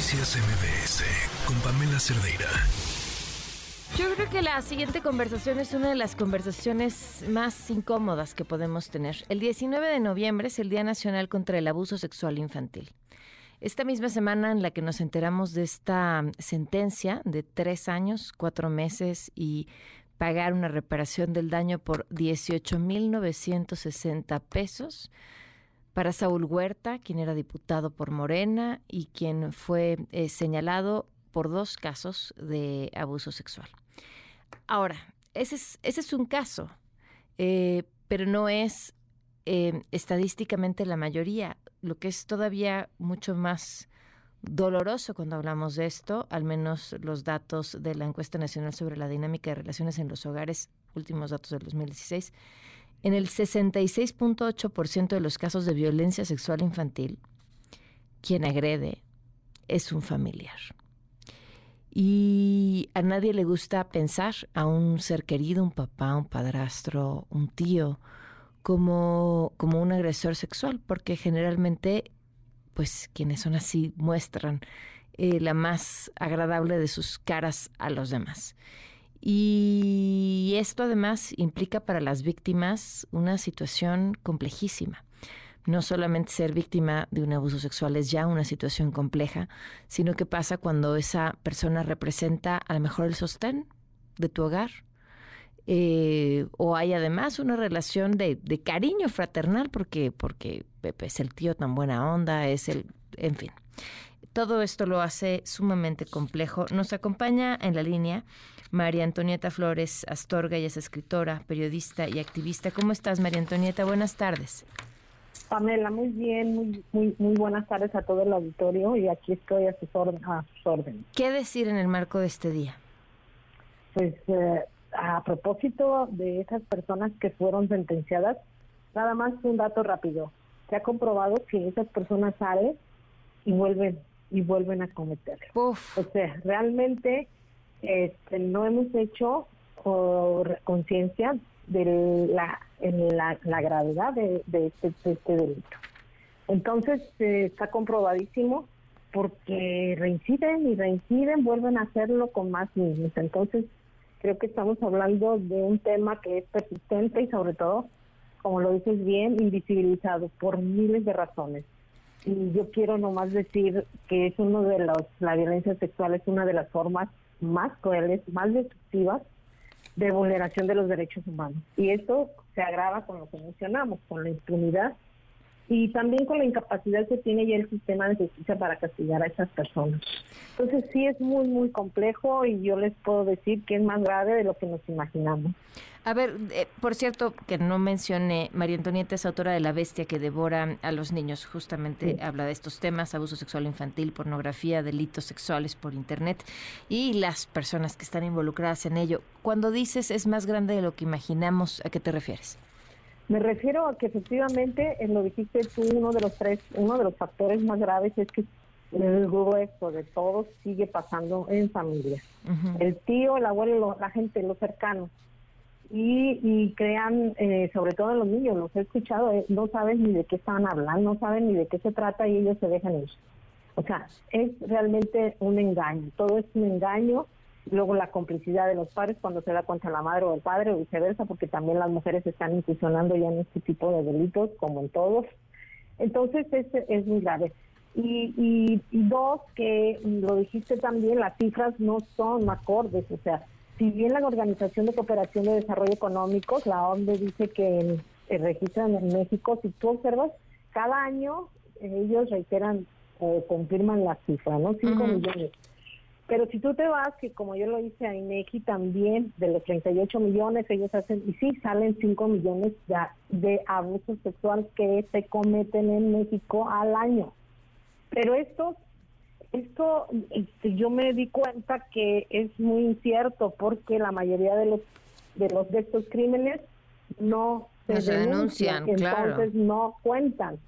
Noticias MBS con Pamela Cerdeira. Yo creo que la siguiente conversación es una de las conversaciones más incómodas que podemos tener. El 19 de noviembre es el Día Nacional contra el Abuso Sexual Infantil. Esta misma semana en la que nos enteramos de esta sentencia de tres años, cuatro meses y pagar una reparación del daño por 18.960 pesos para Saúl Huerta, quien era diputado por Morena y quien fue eh, señalado por dos casos de abuso sexual. Ahora, ese es, un caso, eh, pero no es eh, estadísticamente la mayoría. Lo que es todavía mucho más doloroso cuando hablamos de esto, al menos los datos de la encuesta nacional sobre la dinámica de relaciones en los hogares, últimos datos del 2016, en el 66.8% de los casos de violencia sexual infantil, quien agrede es un familiar. Y a nadie le gusta pensar a un ser querido, un papá, un padrastro, un tío, como, como un agresor sexual, porque generalmente, pues quienes son así muestran eh, la más agradable de sus caras a los demás. Y esto además implica para las víctimas una situación complejísima. No solamente ser víctima de un abuso sexual es ya una situación compleja, sino que pasa cuando esa persona representa a lo mejor el sostén de tu hogar, eh, o hay además una relación de, de, cariño fraternal porque porque es el tío tan buena onda, es el, en fin. Todo esto lo hace sumamente complejo. Nos acompaña en la línea María Antonieta Flores Astorga, ella es escritora, periodista y activista. ¿Cómo estás, María Antonieta? Buenas tardes. Pamela, muy bien, muy, muy, muy buenas tardes a todo el auditorio y aquí estoy a sus, órdenes. ¿Qué decir en el marco de este día? Pues eh, a propósito de esas personas que fueron sentenciadas, nada más un dato rápido. Se ha comprobado que esas personas salen y vuelven y vuelven a cometerlo. O sea, realmente este, no hemos hecho conciencia de la, la, gravedad de, este, este, delito. Entonces eh, está comprobadísimo porque reinciden y reinciden, vuelven a hacerlo con más niños. Entonces creo que estamos hablando de un tema que es persistente y sobre todo, como lo dices bien, invisibilizado por miles de razones. Y yo quiero nomás decir que es uno de los, la violencia sexual es una de las formas más crueles, más destructivas de vulneración de los derechos humanos. Y esto se agrava con lo que mencionamos, con la impunidad y también con la incapacidad que tiene ya el sistema de justicia para castigar a esas personas. Entonces sí es muy, muy complejo y yo les puedo decir que es más grave de lo que nos imaginamos. A ver, eh, por cierto, que no mencioné, María Antonieta es autora de La Bestia que devora a los niños. Justamente habla de estos temas, abuso sexual infantil, pornografía, delitos sexuales por Internet y las personas que están involucradas en ello. Cuando dices es más grande de lo que imaginamos, ¿a qué te refieres? Me refiero a que efectivamente, en lo dijiste tú, uno de los tres, uno de los factores más graves es que el grueso de todos sigue pasando en familia. El tío, el abuelo, la gente, los cercanos y, crean, eh, sobre todo los niños, los he escuchado, eh, no saben ni de qué están hablando, no saben ni de qué se trata y ellos se dejan ir. O sea, es realmente un engaño, todo es un engaño. Luego la complicidad de los padres cuando se da cuenta la madre o el padre o viceversa, porque también las mujeres están incursionando ya en este tipo de delitos, como en todos. Entonces es, es muy grave. Y, y, y dos, que lo dijiste también, las cifras no son acordes, o sea, si bien la Organización de Cooperación de Desarrollo Económico, la ONDE, dice que registran en México, si tú observas, cada año ellos reiteran o confirman la cifra, ¿no? 5 millones. Pero si tú te vas, que como yo lo hice a INEGI también, de los 38 millones, ellos hacen, y sí, salen 5 millones ya de abusos sexuales que se cometen en México al año. Pero estos esto este, yo me di cuenta que es muy incierto porque la mayoría de los de los de estos crímenes no se, denuncian, entonces no cuentan.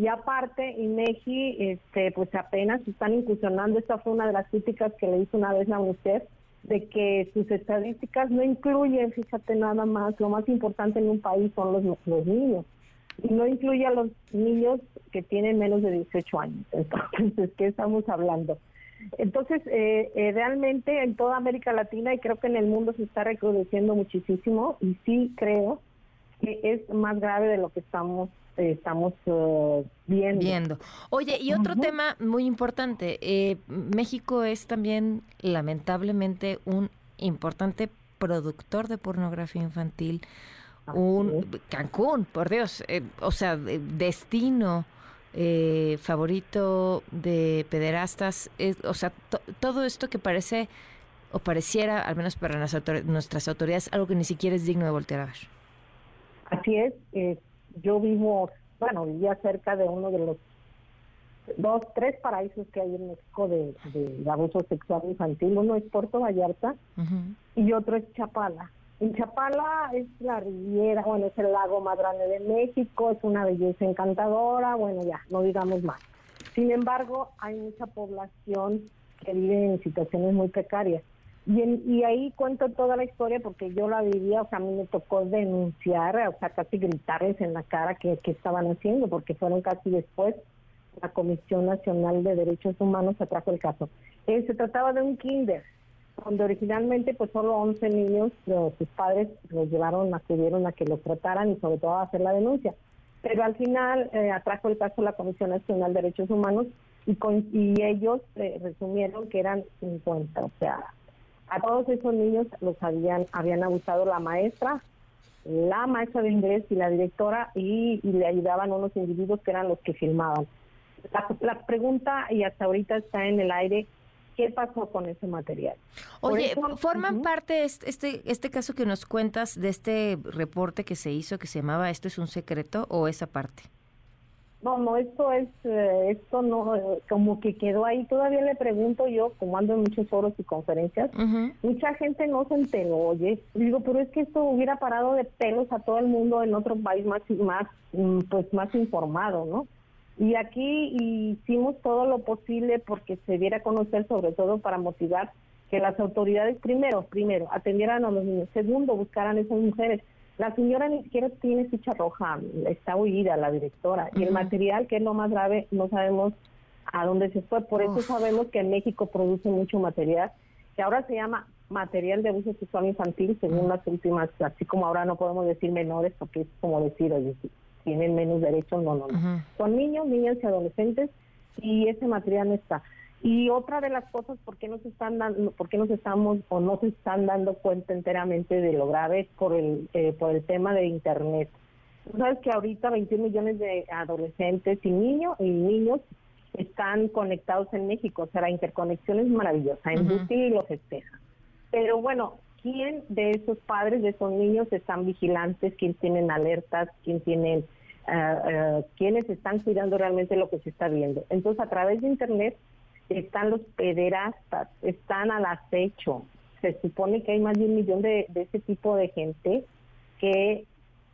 Y aparte, INEGI, este, pues apenas están incursionando, esta fue una de las críticas que le hizo una vez la UNICEF, de que sus estadísticas no incluyen, fíjate nada más, lo más importante en un país son los, los niños y no incluye a los niños que tienen menos de 18 años. Entonces, ¿qué estamos hablando? Entonces, eh, eh, realmente en toda América Latina y creo que en el mundo se está recrudeciendo muchísimo y sí creo que es más grave de lo que estamos eh, estamos viendo. viendo. Oye, y otro tema muy importante, México es también lamentablemente un importante productor de pornografía infantil, un Cancún, por Dios, o sea, destino eh, favorito de pederastas, o sea, todo esto que parece o pareciera, al menos para nuestras autoridades, algo que ni siquiera es digno de voltear a ver. Así es, eh, yo vivo, bueno, vivía cerca de uno de los dos, tres paraísos que hay en México de, abuso sexual infantil. Uno es Puerto Vallarta y otro es Chapala. En Chapala es la riviera, bueno, es el lago más grande de México, es una belleza encantadora, bueno, ya, no digamos más. Sin embargo, hay mucha población que vive en situaciones muy precarias. Y, y ahí cuento toda la historia porque yo la vivía, o sea, a mí me tocó denunciar, o sea, casi gritarles en la cara que, estaban haciendo, porque fueron casi después la Comisión Nacional de Derechos Humanos atrajo el caso. Eh, se trataba de un kinder, donde originalmente pues solo 11 niños, sus padres los llevaron, acudieron a que los trataran y sobre todo a hacer la denuncia. Pero al final eh, atrajo el caso la Comisión Nacional de Derechos Humanos y, y ellos eh, resumieron que eran 50, o sea, a todos esos niños los habían, habían abusado la maestra, la maestra de inglés y la directora y, le ayudaban unos individuos que eran los que filmaban. La, la pregunta, y hasta ahorita está en el aire, qué pasó con ese material. Oye, ¿forman parte este, este caso que nos cuentas de este reporte que se hizo que se llamaba Esto es un secreto o esa parte? No, no, esto es, eh, esto no, como que quedó ahí. Todavía le pregunto yo, como ando en muchos foros y conferencias, mucha gente no se enteró, oye. Digo, pero es que esto hubiera parado de pelos a todo el mundo en otro país más, más, mm, pues más informado, ¿no? Y aquí hicimos todo lo posible porque se diera a conocer, sobre todo para motivar que las autoridades, primero, primero, atendieran a los niños, segundo, buscaran a esas mujeres. La señora ni siquiera tiene ficha roja, está huida la directora. Y el material, que es lo más grave, no sabemos a dónde se fue. Por eso sabemos que en México produce mucho material, que ahora se llama material de abuso sexual infantil, según las últimas, así como ahora no podemos decir menores, porque es como decir, oye, tienen menos derechos, no, no, no. Son niños, niñas y adolescentes y ese material no está. Y otra de las cosas, ¿por qué no se están dando, por qué no estamos o no se están dando cuenta enteramente de lo grave por el, eh, por el tema de Internet? Tú sabes que ahorita 21 millones de adolescentes y niños y niños están conectados en México, o sea, la interconexión es maravillosa, en uh y los festeja. Pero bueno, quién de esos padres de esos niños están vigilantes, quién tienen alertas, quién tienen, uh, quiénes están cuidando realmente lo que se está viendo. Entonces, a través de Internet están los pederastas, están al acecho. Se supone que hay más de un millón de, ese tipo de gente que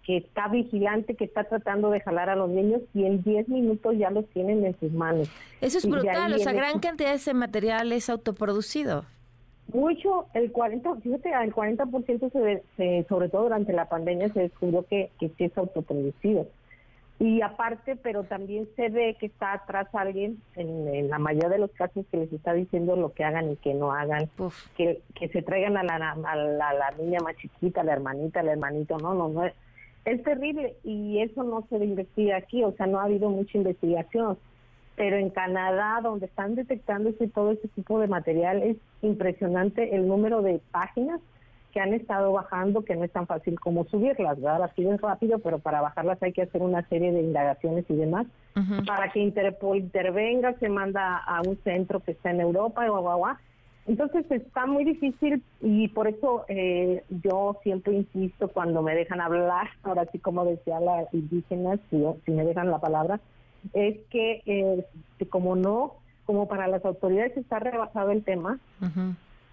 que está vigilante, que está tratando de jalar a los niños y en 10 minutos ya los tienen en sus manos. Eso es brutal, o sea, gran cantidad de ese material es autoproducido. Mucho, el 40, fíjate, el 40% se, se, sobre todo durante la pandemia se descubrió que, que sí es autoproducido. Y aparte, pero también se ve que está atrás alguien, en, la mayoría de los casos, que les está diciendo lo que hagan y que no hagan, que, que se traigan a la, a, la, niña más chiquita, a la hermanita, al hermanito, no, no, no. Es, es terrible. Y eso no se investiga aquí, o sea, no ha habido mucha investigación. Pero en Canadá, donde están detectando ese, todo ese tipo de material, es impresionante el número de páginas que han estado bajando, que no es tan fácil como subirlas, ¿verdad? Las es rápido, pero para bajarlas hay que hacer una serie de indagaciones y demás. Para que Interpol intervenga, se manda a un centro que está en Europa, guau, guau, guau. Entonces está muy difícil y por eso eh, yo siempre insisto cuando me dejan hablar, ahora sí como decía la indígena, si, si me dejan la palabra, es que eh, como no, como para las autoridades está rebasado el tema,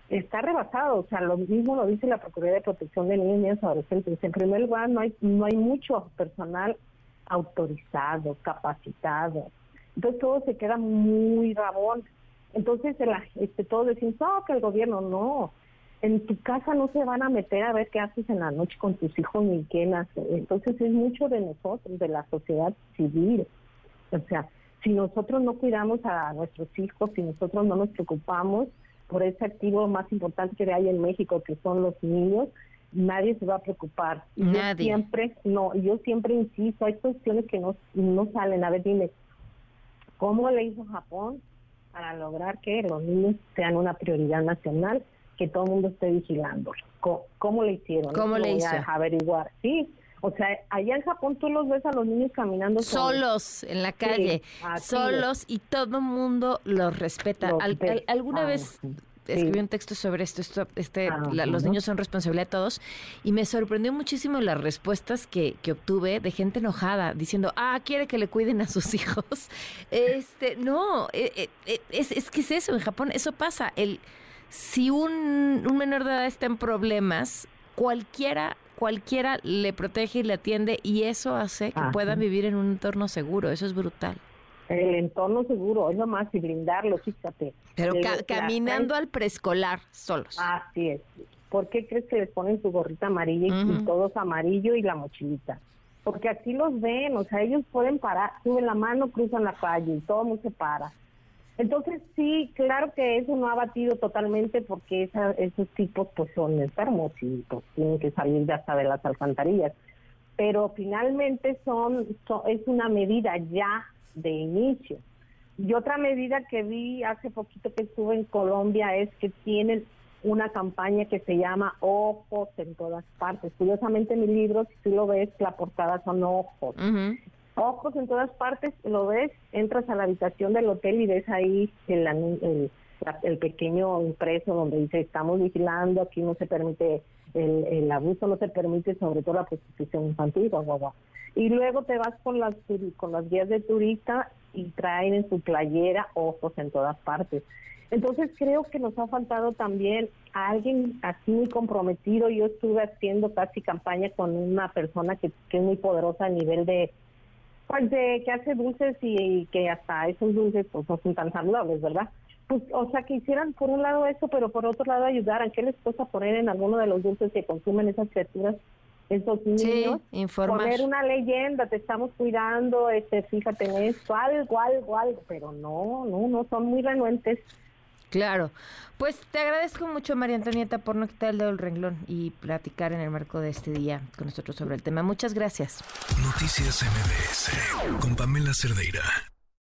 está rebasado, o sea, lo mismo lo dice la Procuraduría de Protección de Niños y Adolescentes. En primer lugar, no hay, no hay mucho personal autorizado, capacitado. Entonces todo se queda muy rabón. Entonces, este, todos decimos, no, que el gobierno no. en tu casa no se van a meter a ver qué haces en la noche con tus hijos ni qué haces. Entonces es mucho de nosotros, de la sociedad civil. O sea, si nosotros no cuidamos a nuestros hijos, si nosotros no nos preocupamos por ese activo más importante que hay en México, que son los niños, nadie se va a preocupar. Nadie. Yo siempre, no, yo siempre insisto, hay cuestiones que no, no salen. A ver, dime, ¿cómo le hizo Japón para lograr que los niños sean una prioridad nacional, que todo el mundo esté vigilando? ¿Cómo, le hicieron? ¿Cómo le hizo? averiguar, sí. O sea, allá en Japón tú los ves a los niños caminando solos, en la calle, solos y todo el mundo los respeta. ¿Alguna vez escribí un texto sobre esto, esto este, los niños son responsabilidad de todos, y me sorprendió muchísimo las respuestas que, que, obtuve de gente enojada, diciendo, ah, quiere que le cuiden a sus hijos. Este, no, eh, eh, eh, es, es que es eso, en Japón eso pasa. El, si un, un menor de edad está en problemas, cualquiera cualquiera le protege y le atiende y eso hace que puedan vivir en un entorno seguro, eso es brutal el entorno seguro, es lo más, y brindarlo, fíjate. Pero caminando al preescolar solos. Así es. ¿Por qué crees que les ponen su gorrita amarilla y, todos amarillo y la mochilita? Porque así los ven, o sea, ellos pueden parar, suben la mano, cruzan la calle y todo el mundo se para. Entonces sí, claro que eso no ha batido totalmente porque esos tipos pues son enfermos y pues tienen que salir ya hasta de las alcantarillas. Pero finalmente son es una medida ya de inicio. Y otra medida que vi hace poquito que estuve en Colombia es que tienen una campaña que se llama Ojos en todas partes. Curiosamente, mi libro, si tú lo ves, la portada son ojos. Ojos en todas partes, lo ves, entras a la habitación del hotel y ves ahí el, el, pequeño impreso donde dice estamos vigilando, aquí no se permite el, abuso, no se permite sobre todo la prostitución infantil, guau, guau, y luego te vas con las, con las guías de turista y traen en su playera ojos en todas partes. Entonces creo que nos ha faltado también a alguien así muy comprometido. Yo estuve haciendo casi campaña con una persona que, es muy poderosa a nivel de, pues de que hace dulces y, que hasta esos dulces pues no son tan saludables, ¿verdad? Pues, o sea, que hicieran por un lado eso, pero por otro lado ayudaran. ¿Qué les cuesta poner en alguno de los dulces que consumen esas criaturas esos niños, poner una leyenda, te estamos cuidando, este, fíjate en esto, algo, algo, algo, pero no, no, no, son muy renuentes. Claro. Pues te agradezco mucho, María Antonieta, por no quitar el dedo del renglón y platicar en el marco de este día con nosotros sobre el tema. Muchas gracias. Noticias MBS con Pamela Cerdeira.